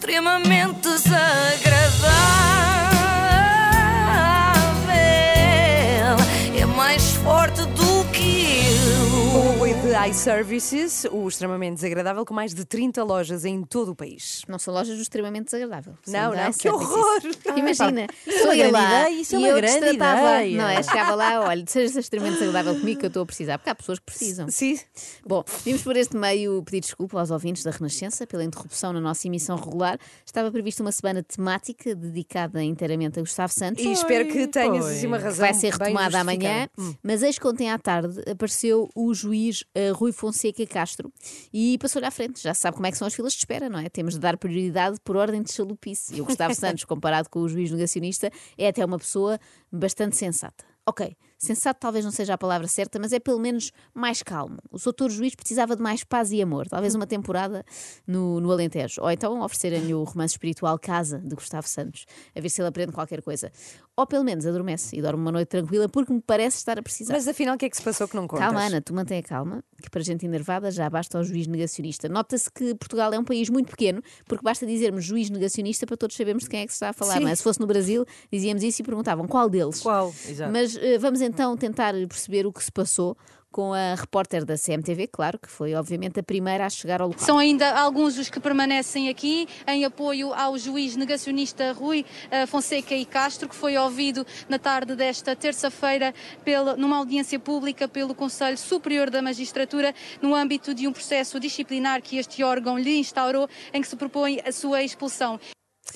extremamente desagradável. iServices, o extremamente desagradável, com mais de 30 lojas em todo o país. Não são lojas do extremamente desagradável. Não, não, que horror! Imagina, Isso é sou eu lá ideia, isso é e uma eu grande destratava, ideia. não é? Chegava lá, olha, seja extremamente desagradável comigo que eu estou a precisar, porque há pessoas que precisam. Sim. Bom, vimos por este meio pedir desculpa aos ouvintes da Renascença pela interrupção na nossa emissão regular. Estava prevista uma semana temática dedicada inteiramente a Gustavo Santos. E espero que tenhas assim, uma que razão. vai ser retomada amanhã, Hum. mas eis que ontem à tarde apareceu o juiz Rui Fonseca Castro e passou-lhe à frente. Já sabe como é que são as filas de espera, não é? Temos de dar prioridade por ordem de chalupice. E o Gustavo Santos, comparado com o juiz negacionista, é até uma pessoa bastante sensata. Ok, sensato talvez não seja a palavra certa, mas é pelo menos mais calmo. O doutor juiz precisava de mais paz e amor, talvez uma temporada no, no Alentejo. Ou então oferecerem-lhe o romance espiritual Casa, de Gustavo Santos, a ver se ele aprende qualquer coisa. Ou pelo menos adormece e dorme uma noite tranquila, porque me parece estar a precisar. Mas afinal, o que é que se passou que não contas? Calma, Ana, tu mantém a calma, que para gente enervada já basta ao juiz negacionista. Nota-se que Portugal é um país muito pequeno, porque basta dizermos juiz negacionista para todos sabermos de quem é que se está a falar. Sim. Não é? Se fosse no Brasil, dizíamos isso e perguntavam qual deles. Qual? Exato. Mas eh, vamos então tentar perceber o que se passou com a repórter da CMTV, claro, que foi obviamente a primeira a chegar ao local. São ainda alguns os que permanecem aqui em apoio ao juiz negacionista Rui eh, Fonseca e Castro, que foi ouvido na tarde desta terça-feira numa audiência pública pelo Conselho Superior da Magistratura, no âmbito de um processo disciplinar que este órgão lhe instaurou, em que se propõe a sua expulsão.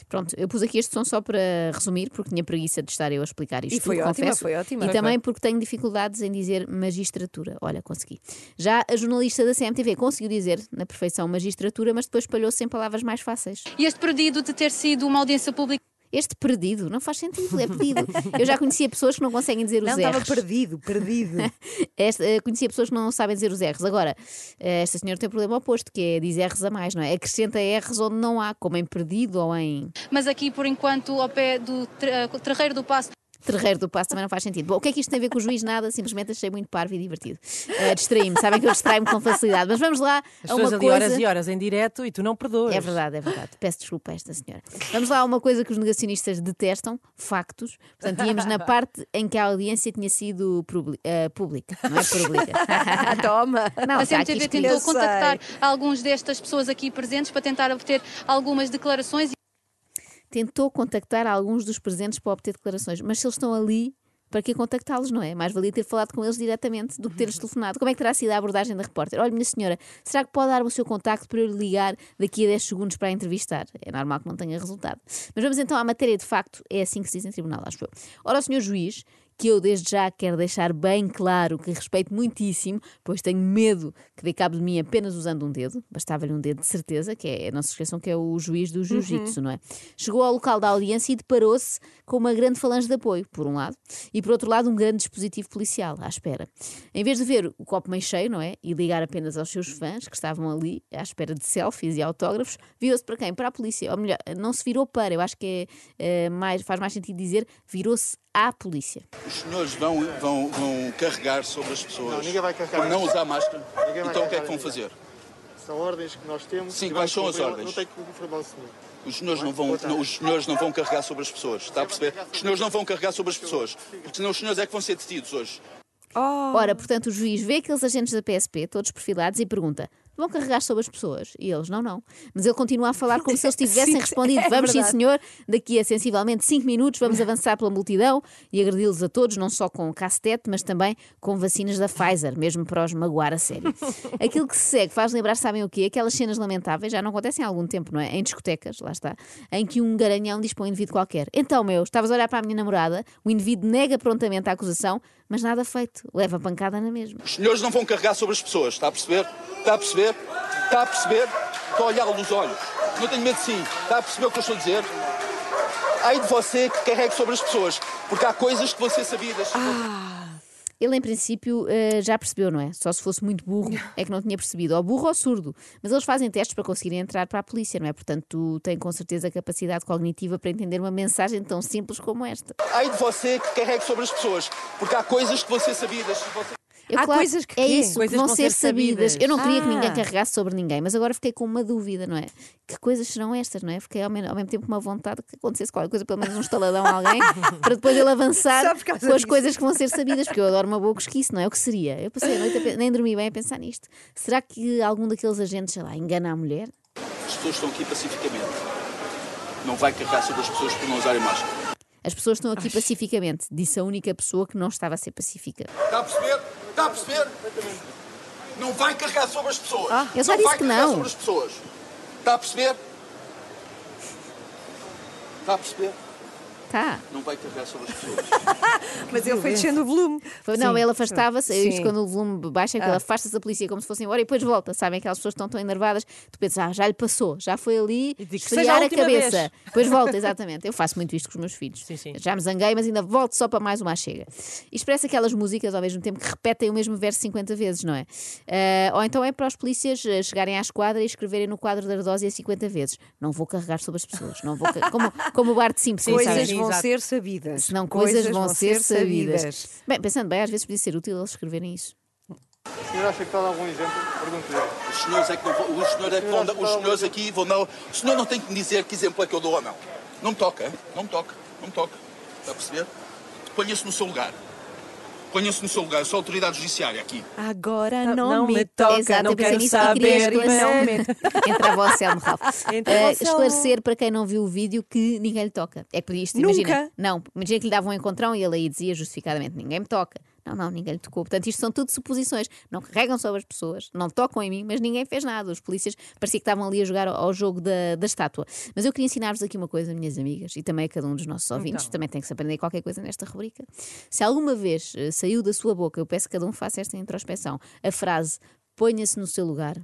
Pronto, eu pus aqui este som só para resumir, porque tinha preguiça de estar eu a explicar isto. E foi tudo, ótima, confesso. foi ótima. E Foi, também porque tenho dificuldades em dizer magistratura. Olha, consegui. Já a jornalista da CMTV conseguiu dizer na perfeição magistratura, mas depois espalhou-se em palavras mais fáceis. E este pedido de ter sido uma audiência pública Este perdido não faz sentido, é pedido. Eu já conhecia pessoas que não conseguem dizer os Não, estava R's. perdido, perdido. Esta, eh, conhecia pessoas que não sabem dizer os R's. Agora, eh, esta senhora tem o problema oposto, que é dizer R's a mais, não é? Acrescenta R's onde não há, como em perdido ou em mas aqui por enquanto ao pé do Terreiro do Passo terreiro do passo, também não faz sentido. Bom, o que é que isto tem a ver com o juiz? Nada, simplesmente achei muito parvo e divertido. Eh, Distraí-me, sabem que eu distraio-me com facilidade. Mas vamos lá As a uma coisa. horas e horas em direto e tu não perdoas. É verdade, é verdade. Peço desculpa a esta senhora. Vamos lá a uma coisa que os negacionistas detestam: factos. Portanto, íamos na parte em que a audiência tinha sido publi- eh, pública, não é pública. Toma. Não, A CMTV tentou contactar alguns destas pessoas aqui presentes para tentar obter algumas declarações tentou contactar alguns dos presentes para obter declarações, mas se eles estão ali, para que contactá-los, não é? Mais valia ter falado com eles diretamente do que ter-lhes telefonado. Como é que terá sido a abordagem da repórter? Olha, minha senhora, será que pode dar o seu contacto para eu lhe ligar daqui a 10 segundos para a entrevistar? É normal que não tenha resultado. Mas vamos então à matéria de facto, é assim que se diz em tribunal, acho eu. Ora, o senhor juiz, que eu desde já quero deixar bem claro que respeito muitíssimo, pois tenho medo que dê cabo de mim apenas usando um dedo, bastava-lhe um dedo de certeza, que é, não se esqueçam que é o juiz do jiu-jitsu, não é? Chegou ao local da audiência e deparou-se com uma grande falange de apoio, por um lado, e por outro lado um grande dispositivo policial à espera. Em vez de ver o copo meio cheio, não é? E ligar apenas aos seus fãs que estavam ali à espera de selfies e autógrafos, virou-se para quem? Para a polícia. Ou melhor, não se virou para, eu acho que é, eh, mais, faz mais sentido dizer, virou-se à polícia. Os senhores vão, vão, vão carregar sobre as pessoas Não, ninguém vai carregar. por não usar máscara. Então o que é que vão ninguém. fazer? São ordens que nós temos. Sim, quais são as ordens? Não tem que informar o senhor. Os senhores não vão, não, os senhores não vão carregar sobre as pessoas, está a perceber? Os senhores não vão carregar sobre as pessoas, porque senão os senhores é que vão ser detidos hoje. Ora, portanto, o juiz vê aqueles agentes da PSP, todos perfilados, e pergunta: vão carregar sobre as pessoas? E eles: não, não. Mas ele continua a falar como se eles tivessem Sim, respondido: é vamos, sim, verdade. senhor, daqui a sensivelmente 5 minutos vamos avançar pela multidão e agredi-los a todos, não só com castete, mas também com vacinas da Pfizer, mesmo para os magoar a sério. Aquilo que se segue faz lembrar, sabem o quê? Aquelas cenas lamentáveis, já não acontecem há algum tempo, não é? Em discotecas, lá está, em que um garanhão diz para um indivíduo qualquer: então, meu, estavas a olhar para a minha namorada, o indivíduo nega prontamente a acusação, mas nada feito, leva pancada na mesma. Os senhores não vão carregar sobre as pessoas, está a perceber? Está a perceber? Está a perceber? Estou a olhá-lo nos olhos. Não tenho medo de si. Está a perceber o que eu estou a dizer? Ai de você que carregue sobre as pessoas, porque há coisas que vão ser sabidas. Ele, em princípio, eh, já percebeu, não é? Só se fosse muito burro é que não tinha percebido. Ou burro ou surdo. Mas eles fazem testes para conseguirem entrar para a polícia, não é? Portanto, tem com certeza capacidade cognitiva para entender uma mensagem tão simples como esta. Ai de você que carregue sobre as pessoas, porque há coisas que vão ser sabidas. Você- Eu, Há claro, coisas que é isso, Coisas que vão vão ser ser sabidas. sabidas. Eu não queria que ninguém Ah. carregasse sobre ninguém, mas agora fiquei com uma dúvida, não é? Que coisas serão estas, não é? Fiquei ao, men- ao mesmo tempo com uma vontade que acontecesse qualquer coisa, pelo menos um estaladão a alguém, para depois ele avançar com as disso. coisas que vão ser sabidas, porque eu adoro uma boa cosquice, não é? O que seria? Eu passei a noite, a nem dormi bem a pensar nisto. Será que algum daqueles agentes, sei lá, engana a mulher? As pessoas estão aqui pacificamente. Não vai carregar sobre as pessoas por não usarem máscara. As pessoas estão aqui pacificamente, disse a única pessoa que não estava a ser pacífica. Está a perceber? Perceber? Não vai carregar sobre as pessoas. ele já não disse vai que carregar não. sobre as pessoas. Está a perceber? Está a perceber? Tá. Não vai carregar sobre as pessoas. Mas ele foi descendo o volume. Foi- não, Sim. ele afastava-se, isto quando o volume baixa, é que ele afasta-se da polícia como se fosse embora e depois volta. Sabem aquelas pessoas que estão tão enervadas, tu pensas, ah, já lhe passou, já foi ali esfriar "Seja a a, cabeça. vez." Depois volta, exatamente. Eu faço muito isto com os meus filhos. Sim, sim. Já me zanguei, mas ainda volto só para mais uma chega. Isto parece aquelas músicas ao mesmo tempo que repetem o mesmo verso 50 vezes, não é? Ah, ou então é para os polícias eh, chegarem à esquadra e escreverem no quadro da ardósia 50 vezes. Não vou carregar sobre as pessoas, não vou como, como o Bart Simpson, Coisas vão exato. ser sabidas. Senão coisas, vão ser sabidas. Bem, pensando bem, às vezes podia ser útil eles escreverem isso. O senhor acha que está a dar algum exemplo? Pergunto-lhe. Os senhores é que, vão- os senhores é que vão, os senhores aqui vão não. O senhor não tem que me dizer que exemplo é que eu dou ou não. Não me toca, hein? não me toca, não me toca. Está a perceber? Ponha-se no seu lugar. Ponha-se no seu lugar. Eu sou a autoridade judiciária aqui. Agora não, não me toca. Exato, não eu pensei quero nisso queria saber e não esclarecer. Entre a vossa e o Ralph. Entre Eh, e esclarecer para quem não viu o vídeo que ninguém lhe toca. É que podia isto, Nunca? imagina. Não, imagina que lhe davam um encontrão e ele aí dizia justificadamente: ninguém me toca. Não, não, ninguém lhe tocou. Portanto, isto são tudo suposições. Não carregam sobre as pessoas, não tocam em mim, mas ninguém fez nada. Os polícias parecia que estavam ali a jogar ao, jogo da, da estátua. Mas eu queria ensinar-vos aqui uma coisa, minhas amigas, e também a cada um dos nossos ouvintes, Então. também tem que se aprender qualquer coisa nesta rubrica. Se alguma vez eh, saiu da sua boca, eu peço que cada um faça esta introspeção, a frase ponha-se no seu lugar.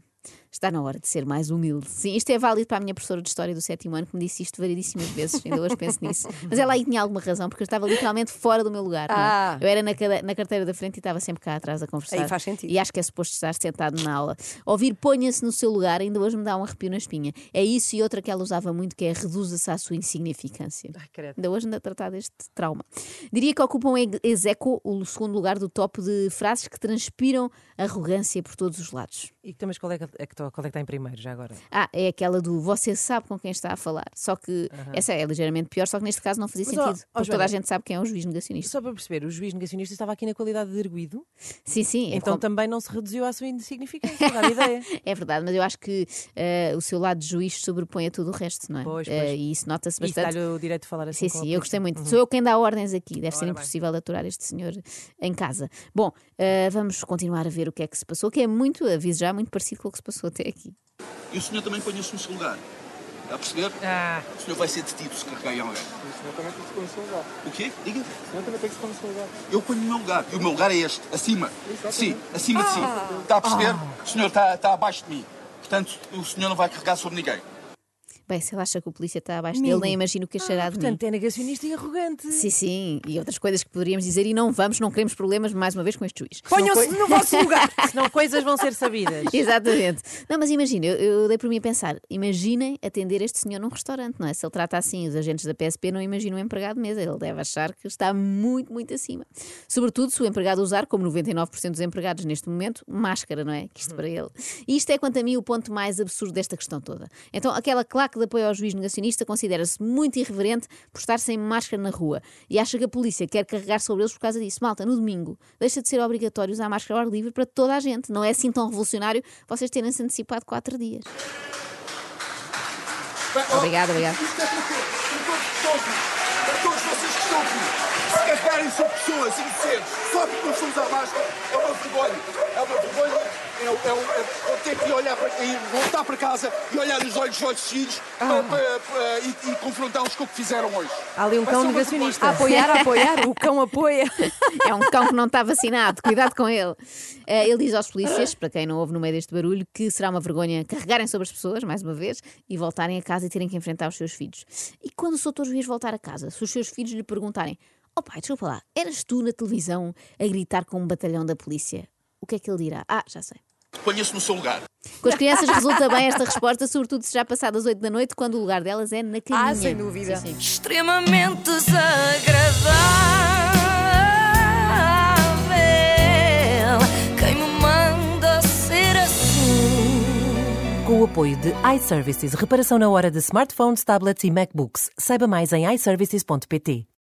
Está na hora de ser mais humilde. Sim, isto é válido para a minha professora de História do sétimo ano, que me disse isto variedíssimas vezes, ainda hoje penso nisso. Mas ela aí tinha alguma razão, porque eu estava literalmente fora do meu lugar. é? Ah. Eu era na, na carteira da frente e estava sempre cá atrás a conversar. Aí faz sentido. E acho que é suposto estar sentado na aula. Ouvir ponha-se no seu lugar ainda hoje me dá um arrepio na espinha. É isso e outra que ela usava muito, que é reduza-se à sua insignificância. Ai, credo. Ainda hoje anda a tratar deste trauma. Diria que ocupam ex- aequo o segundo lugar do top de frases que transpiram arrogância por todos os lados. E então, mas qual é, que, é qual é que está em primeiro já agora? Ah, é aquela do você sabe com quem está a falar. Só que essa é ligeiramente pior, só que neste caso não fazia Mas, ó, sentido. ó, porque toda a gente sabe quem é o juiz negacionista. Só para perceber, o juiz negacionista estava aqui na qualidade de arguído, Sim, sim. é então como- também não se reduziu à sua insignificância, dá-me ideia. É verdade, mas eu acho que eh, o seu lado de juiz sobrepõe a tudo o resto, não é? Pois, Eh, pois. e isso nota-se E bastante. dá-lhe o direito de falar assim Sim, a sim, eu gostei muito. Sou eu quem dá ordens aqui, deve ser Ora bem. impossível aturar este senhor em casa. Bom, eh, vamos continuar a ver o que é que se passou, que é muito, aviso já, muito parecido com o que se passou até aqui. E o senhor também ponha-se no seu lugar. Está a perceber? Ah, O senhor vai ser detido se carregar em alguém. O senhor também tem que se pôr no seu lugar. O quê? Diga. O senhor também tem que se pôr no seu lugar. Eu ponho no meu lugar. E o meu lugar é este, acima. Sim, acima de si. Está a perceber? O senhor está, está abaixo de mim. Portanto, o senhor não vai carregar sobre ninguém. Bem, se ele acha que o polícia está abaixo Amigo. dele, nem imagino o que achará de mim. portanto, é negacionista e arrogante. Sim, sim, e outras coisas que poderíamos dizer e não vamos, não queremos problemas mais uma vez com este juiz. Ponham-se no vosso lugar. Senão coisas vão ser sabidas. Exatamente. Não, mas imagina, eu, eu dei por mim a pensar, imaginem atender este senhor num restaurante, não é? Se ele trata assim os agentes da PSP, não imagino um empregado de mesa, ele deve achar que está muito, muito acima. Sobretudo se o empregado usar, como 99% dos empregados neste momento, máscara, não é? Que isto para ele. E isto é, quanto a mim, o ponto mais absurdo desta questão toda. Então, aquela claque de apoio ao juiz negacionista considera-se muito irreverente por estar sem máscara na rua e acha que a polícia quer carregar sobre eles por causa disso. Malta, no domingo, deixa de ser obrigatório usar máscara ao ar livre para toda a gente. Não é assim tão revolucionário vocês terem-se antecipado quatro dias. Obrigada, obrigada. Isto é para todos, vocês que estão aqui. Se pessoas só porque estamos à máscara, é uma vergonha. É uma vergonha. É, é, é, é ter que olhar para, e voltar para casa e olhar nos olhos dos vossos filhos para- para- para- e, e confrontá-los com o que fizeram hoje. Há ali um Vai cão negacionista. A apoiar, a apoiar. O cão apoia. É um cão que não está vacinado, cuidado com ele. Eh, Ele diz aos polícias, para quem não ouve no meio deste barulho, que será uma vergonha carregarem sobre as pessoas, mais uma vez, e voltarem a casa e terem que enfrentar os seus filhos. E quando o Soutor Juiz voltar a casa, se os seus filhos lhe perguntarem: Oh pai, desculpa lá, eras tu na televisão a gritar com um batalhão da polícia? O que é que ele dirá? Ah, já sei ponha-se no seu lugar. Com as crianças resulta bem esta resposta, sobretudo se já passadas 8 da noite, quando o lugar delas é na caminha. Ah, sem dúvida. Sim, sim. Extremamente desagradável. Assim? com o apoio de iServices, reparação na hora de smartphones, tablets e MacBooks. Saiba mais em iServices.pt.